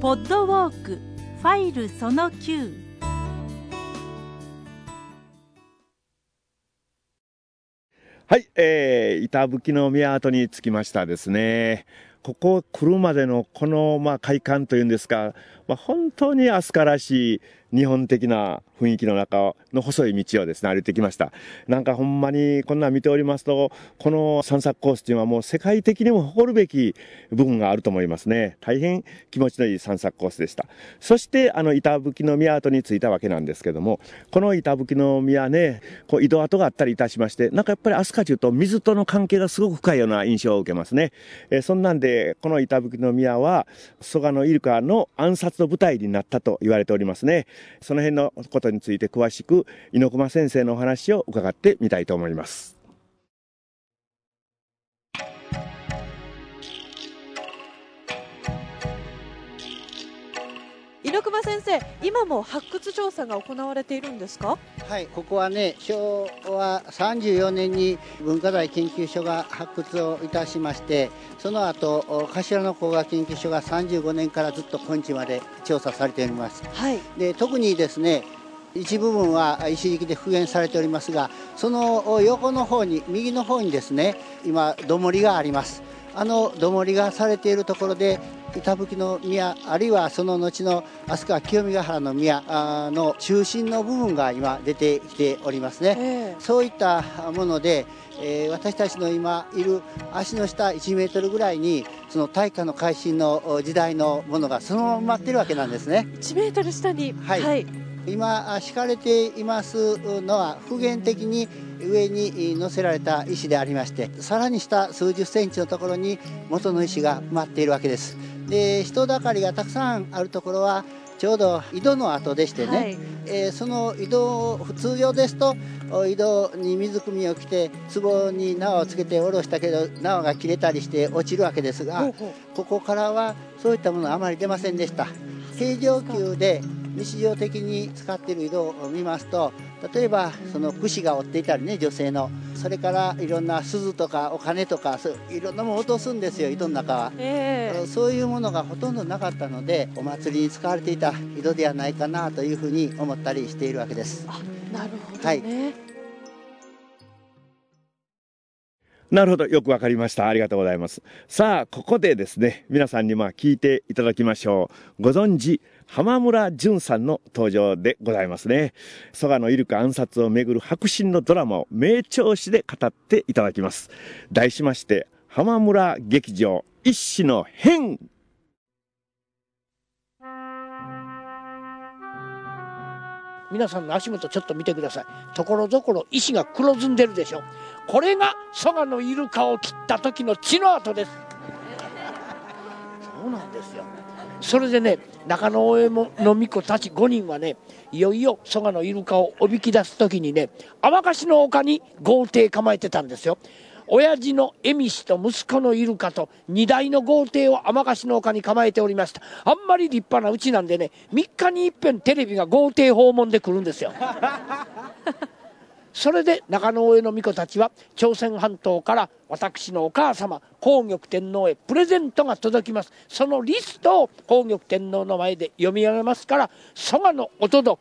ポッドウォークファイルその9はい、えー、板吹の宮跡に着きましたですね。ここ来るまでのこの、まあ、会館というんですか、まあ、本当に飛鳥らしい日本的な雰囲気の中の細い道をですね、歩いてきました。なんかほんまにこんなん見ておりますと、この散策コースというのはもう世界的にも誇るべき部分があると思いますね。大変気持ちのいい散策コースでした。そして、あの、板吹の宮跡に着いたわけなんですけども、この板吹の宮ね、こう井戸跡があったりいたしまして、なんかやっぱり飛鳥中と水との関係がすごく深いような印象を受けますね。え、そんなんで、この板吹の宮は、蘇我のイルカの暗殺の舞台になったと言われておりますね。その辺のことについて詳しく、猪熊先生のお話を伺ってみたいと思います。猪熊先生、今も発掘調査が行われているんですか？はい、ここはね、昭和34年に文化財研究所が発掘をいたしまして、その後、柏の工学研究所が35年からずっと今日まで調査されております。はい、で特にですね、一部分は石敷で復元されておりますが、その横の方に、右の方にですね、今、土盛りがあります。あの土盛りがされているところで板吹の宮あるいはその後の飛鳥清見ヶ原の宮の中心の部分が今出てきておりますね、えー、そういったもので、えー、私たちの今いる足の下1メートルぐらいにその大化の改新の時代のものがそのまま待ってるわけなんですね。1メートル下に。はい、はい今敷かれていますのは復元的に上に載せられた石でありましてさらに下数十センチのところに元の石が埋まっているわけです。で人だかりがたくさんあるところはちょうど井戸の跡でしてね、はい、えー、その井戸通常ですと井戸に水汲みを着て壺に縄をつけて下ろしたけど縄が切れたりして落ちるわけですがここからはそういったものはあまり出ませんでした。平常級で日常的に使っている井戸を見ますと例えばその櫛が折っていたりね女性のそれからいろんな鈴とかお金とかいろんなものを落とすんですよ井戸の中は、えー、そういうものがほとんどなかったのでお祭りに使われていた井戸ではないかなというふうに思ったりしているわけですあなるほど、ね、はいなるほど。よくわかりました。ありがとうございます。さあ、ここでですね、皆さんにまあ聞いていただきましょう。ご存知、浜村淳さんの登場でございますね。蘇我のイルカ暗殺をめぐる白真のドラマを名調子で語っていただきます。題しまして、浜村劇場一子の変。皆さんの足元ちょっと見てください。ところどころ石が黒ずんでるでしょ。これが蘇我のイルカを切った時の血の跡です。そうなんですよそれでね中野大江の巫女たち5人はねいよいよ蘇我のイルカをおびき出す時にね天橋の丘に豪邸構えてたんですよ。親父の恵美氏と息子のイルカと2台の豪邸を天橋の丘に構えておりました。あんまり立派なうちなんでね3日にいっぺんテレビが豪邸訪問で来るんですよ。それで中野上の巫女たちは朝鮮半島から私のお母様皇玉天皇へプレゼントが届きます。そのリストを皇玉天皇の前で読み上げますから蘇我のおとど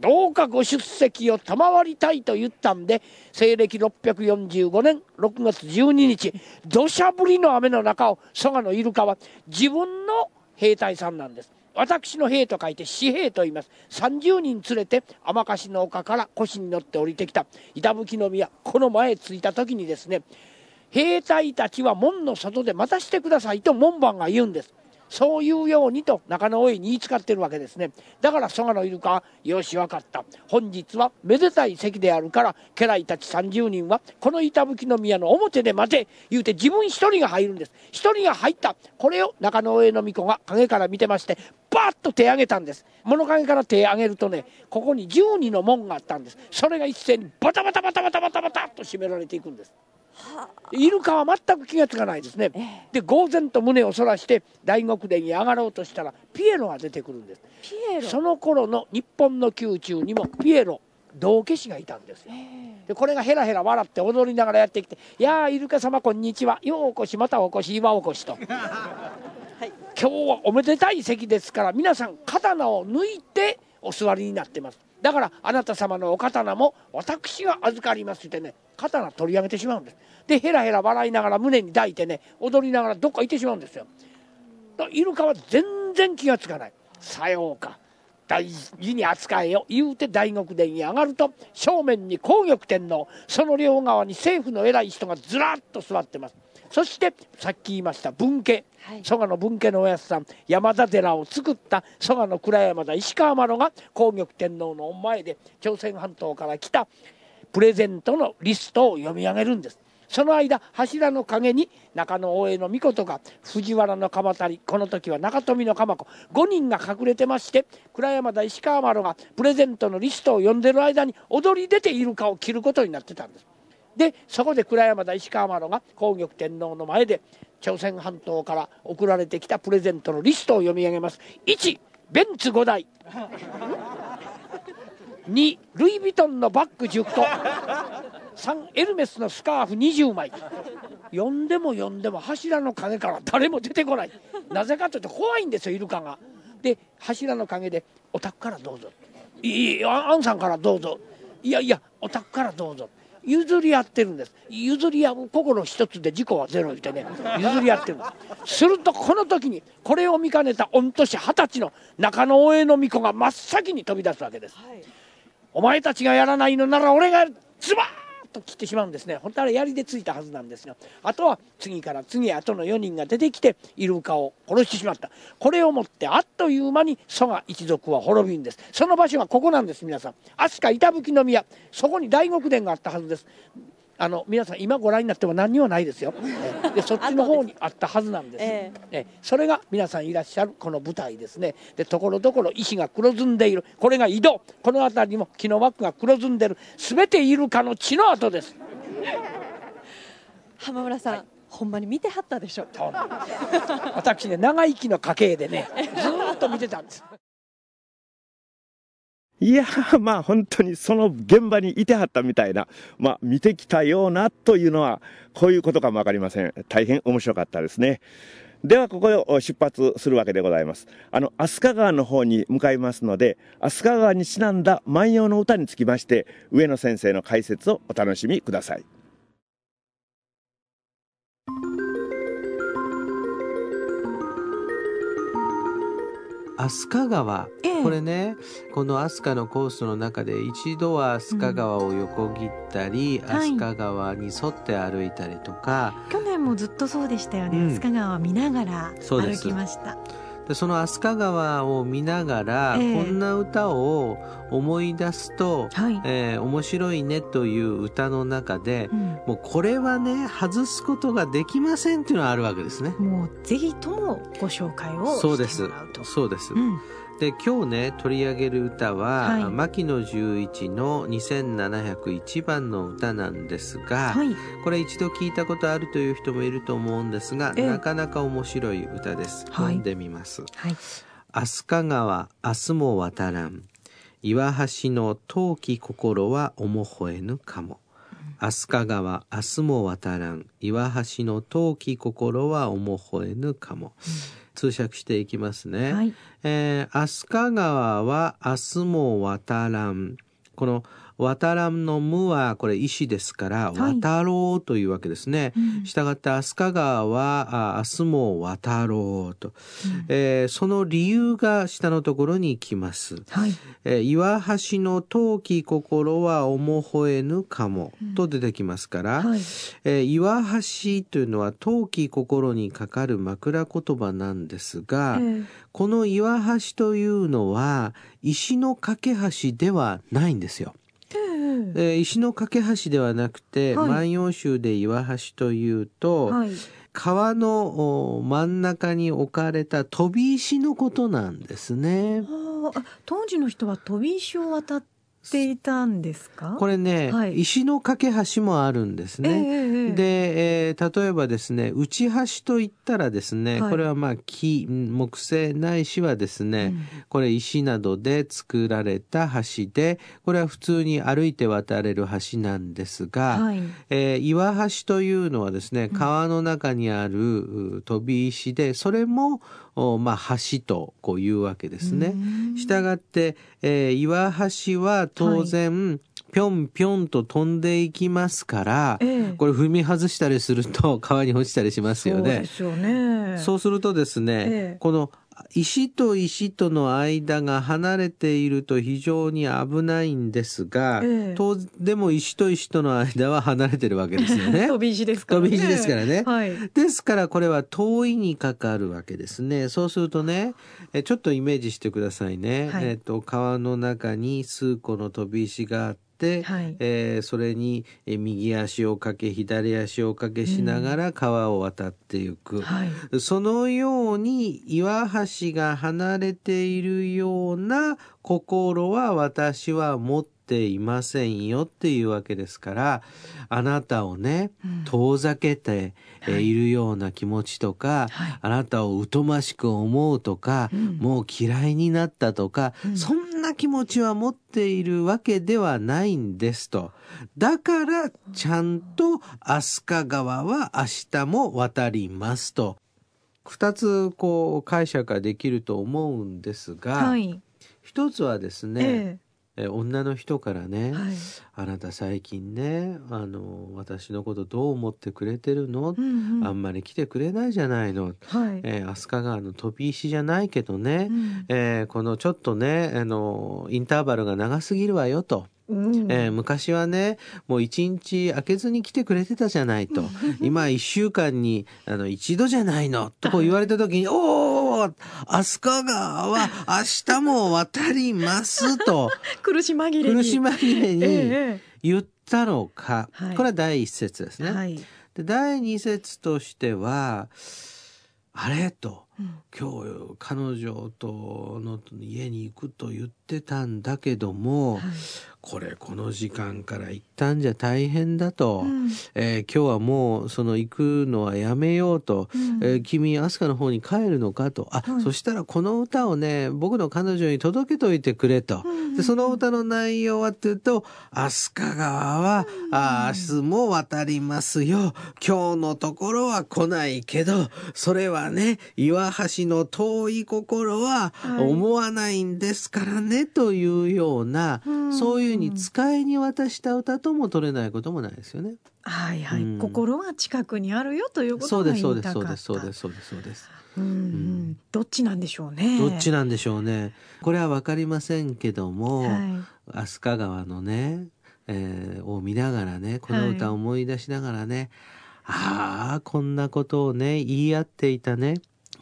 どうかご出席を賜りたいと言ったんで西暦645年6月12日土砂降りの雨の中を蘇我のイルカは自分の兵隊さんなんです。私の兵と書いて紙兵と言います。30人連れて甘かしの丘から腰に乗って降りてきた。板吹の宮この前着いた時にですね兵隊たちは門の外で待たしてくださいと門番が言うんです。そういうようにと中野大井に言いつかってるわけですね。だから蘇我のイルカはよし分かった。本日はめでたい席であるから家来たち30人はこの板吹きの宮の表で待て。言うて自分一人が入るんです。一人が入った。これを中野上の巫女が陰から見てましてバーッと手上げたんです。物陰から手上げるとねここに12の門があったんです。それが一斉にバタバタバタバタバタバタと閉められていくんです。イルカは全く気がつかないですね、で呆然と胸をそらして大極殿に上がろうとしたらピエロが出てくるんです。その頃の日本の宮中にもピエロ道化師がいたんですよ。でこれがヘラヘラ笑って踊りながらやってきて「やあイルカ様こんにちは。ようお越しまたお越し今お越し」と。今日はおめでたい席ですから皆さん刀を抜いてお座りになってますだからあなた様のお刀も私が預かりますってね刀取り上げてしまうんです。でヘラヘラ笑いながら胸に抱いてね踊りながらどっか行ってしまうんですよ。イルカは全然気がつかない。さようか。大事に扱えよ。言うて大極殿に上がると正面に皇玉天皇その両側に政府の偉い人がずらっと座ってます。そしてさっき言いました分家、はい、蘇我の分家のおやつさん山田寺を作った蘇我の倉山田石川麻呂が皇玉天皇の前で朝鮮半島から来たプレゼントのリストを読み上げるんですその間柱の陰に中野大江の御事が藤原の鎌足りこの時は中富の鎌子5人が隠れてまして倉山田石川麻呂がプレゼントのリストを読んでる間に踊り出てイルカを切ることになってたんです。でそこで倉山田石川麻呂が皇玉天皇の前で朝鮮半島から送られてきたプレゼントのリストを読み上げます。1ベンツ5台2ルイ・ヴィトンのバッグ10個3エルメスのスカーフ20枚。読んでも読んでも柱の陰から誰も出てこない。なぜかというと怖いんですよイルカが。で柱の陰で「お宅からどうぞ」「いいあんさんからどうぞ」「いやいやお宅からどうぞ」譲り合ってるんです。譲り合う心一つで事故はゼロってね譲り合ってるんです。するとこの時にこれを見かねた御年二十歳の中野大江の巫女が真っ先に飛び出すわけです、はい、お前たちがやらないのなら俺がズバーと切ってしまうんですね。本当は槍でついたはずなんですがあとは次から次へ後の4人が出てきてイルカを殺してしまった。これをもってあっという間に蘇我一族は滅びるんです。その場所がここなんです皆さん。飛鳥板吹宮。そこに大極殿があったはずです。あの皆さん今ご覧になっても何にもないですよ。でそっちの方にあったはずなんです。ええそれが皆さんいらっしゃるこの舞台ですね。でところどころ石が黒ずんでいるこれが井戸この辺りにも木の枠が黒ずんでる全てイルカの血の跡です。浜村さん、はいほんまに見てはったでしょ？私ね長生きの家系でね ずっと見てたんです。いやまあ本当にその現場にいてはったみたいな、まあ見てきたようなというのは、こういうことかもわかりません。大変面白かったですね。では、ここを出発するわけでございます。あの、飛鳥川の方に向かいますので、飛鳥川にちなんだ万葉の歌につきまして、上野先生の解説をお楽しみください。飛鳥川、ええ、これねこの飛鳥のコースの中で一度は飛鳥川を横切ったり、うん、飛鳥川に沿って歩いたりとか、はい、去年もずっとそうでしたよね、うん、飛鳥川を見ながら歩きました。でその飛鳥川を見ながら、えー、こんな歌を思い出すと、はい、えー、面白いねという歌の中で、うん、もうこれはね外すことができませんっていうのがあるわけですね。もうぜひともご紹介をそうです。そうです、うんで今日ね取り上げる歌は、はい、牧野十一の2701番の歌なんですが、はい、これ一度聞いたことあるという人もいると思うんですが、なかなか面白い歌です。読んでみます。はい、飛鳥川明日も渡らん。岩橋の陶器心は思ほえぬかも。飛鳥川明日も渡らん。岩橋の陶器心は思ほえぬかも。うん通訳していきますね。はい、えー、飛鳥川は明日も渡らん。この渡らんの無はこれ石ですから、渡ろうというわけですね。したがって飛鳥川は明日も渡ろうと、うん、えー、その理由が下のところに来ます。はい、えー、岩橋の陶器心は思ほえぬかも、と出てきますから、はい、えー、岩橋というのは陶器心にかかる枕言葉なんですが、えー、この岩橋というのは石の架け橋ではないんですよ。えー、石の架け橋ではなくて、はい、万葉集で岩橋というと、はい、川の真ん中に置かれた飛び石のことなんですね。当時の人は飛び石を渡っていたんですか？これね、はい、石の架け橋もあるんですね。えー、で、えー、例えばですね内橋といったらですね、はい、これはまあ木木製ないしはですね、うん、これ石などで作られた橋でこれは普通に歩いて渡れる橋なんですが、はい、えー、岩橋というのはですね川の中にある飛び石でそれもまあ、橋とこういうわけですね。したがって、えー、岩橋は当然、はいぴょんぴょんと飛んでいきますから、ええ、これ踏み外したりすると川に落ちたりしますよね。そうね。するとですね、え、この石と石との間が離れていると非常に危ないんですが、ええ、とでも石と石との間は離れてるわけですよね。飛び石ですからね。飛び石ですからね。はい、ですからこれは遠いにかかるわけですね。そうするとね、えちょっとイメージしてくださいね。はい、えっ、と川の中に数個の飛び石があって、はい、えー、それに右足をかけ左足をかけしながら川を渡っていく、うんはい、そのように岩橋が離れているような心は私は持ってていませんよっていうわけですからあなたをね、遠ざけているような気持ちとか、はい、あなたを疎ましく思うとか、うん、もう嫌いになったとか、うん、そんな気持ちは持っているわけではないんですと。だからちゃんと飛鳥川は明日も渡りますと。二つこう解釈ができると思うんですが、はい、一つはですね、えええ女の人からね、はい、あなた最近ねあの私のことどう思ってくれてるの、うんうん、あんまり来てくれないじゃないの、はい。えー、飛鳥川の飛び石じゃないけどね、うん、えー、このちょっとねあのインターバルが長すぎるわよと。えー、昔はねもう一日空けずに来てくれてたじゃないと。今一週間にあの一度じゃないの。とこう言われた時に「おお飛鳥川は明日も渡ります」と。苦し紛れに。苦し紛れに言ったのか、えー、これは第一節ですね。はい、で第二節としてはあれ？と、うん、今日彼女との家に行くと言ってたんだけども、はい、これこの時間から行ったんじゃ大変だと、うん、えー、今日はもうその行くのはやめようと、うん、えー、君飛鳥の方に帰るのかと。あ、そしたらこの歌をね僕の彼女に届けといてくれと、うん、でその歌の内容はっていうと飛鳥川は、あ明日も渡りますよ。今日のところは来ないけどそれはね岩橋の遠い心は思わないんですからね、はい、というような、そういううに使いに渡した歌とも取れないこともないですよね。はいはい、うん、心は近くにあるよということが言いたかった。そうですそうですそうですそうですうん、うん、どっちなんでしょうね。どっちなんでしょうね。これはわかりませんけども、はい、飛鳥川のね、えー、を見ながらねこの歌を思い出しながらね、はい、ああこんなことをね言い合っていたね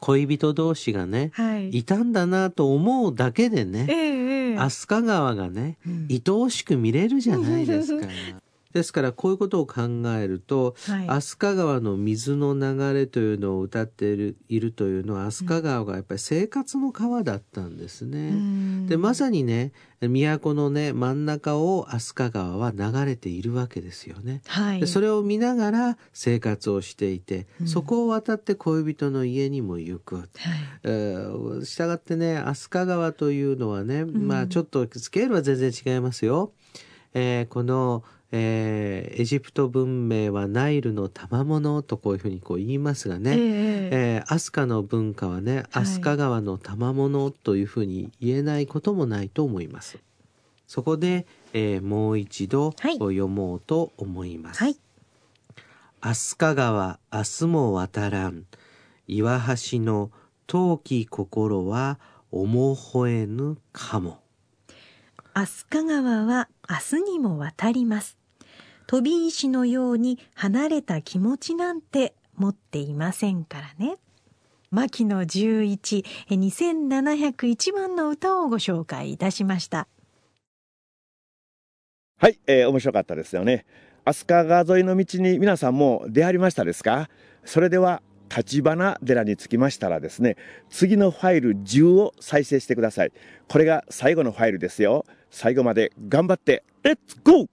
恋人同士がね、はい、いたんだなと思うだけでね、えー飛鳥川がね、うん、愛おしく見れるじゃないですか。ですからこういうことを考えると、はい、飛鳥川の水の流れというのを歌っているいるというのは飛鳥川がやっぱり生活の川だったんですね。うん、でまさにね都のね真ん中を飛鳥川は流れているわけですよね。はい、でそれを見ながら生活をしていて、うん、そこを渡って恋人の家にも行く。はい、えー、したがってね飛鳥川というのはね、うん、まあちょっとスケールは全然違いますよ。えー、このえー、エジプト文明はナイルの賜物とこういうふうにこう言いますがね、えー、えー、飛鳥の文化はね飛鳥川の賜物というふうに言えないこともないと思います。そこで、えー、もう一度読もうと思います。はい、飛鳥川明日も渡らん岩橋の陶器心は思ほえぬかも。飛鳥川は明日にも渡ります。飛び石のように離れた気持ちなんて持っていませんからね。牧野十一2701番の歌をご紹介いたしました。はい、えー、面白かったですよね。飛鳥川沿いの道に皆さんも出会いましたですか？それでは立花寺に着きましたらですね、次のファイル10を再生してください。これが最後のファイルですよ。最後まで頑張って、レッツゴー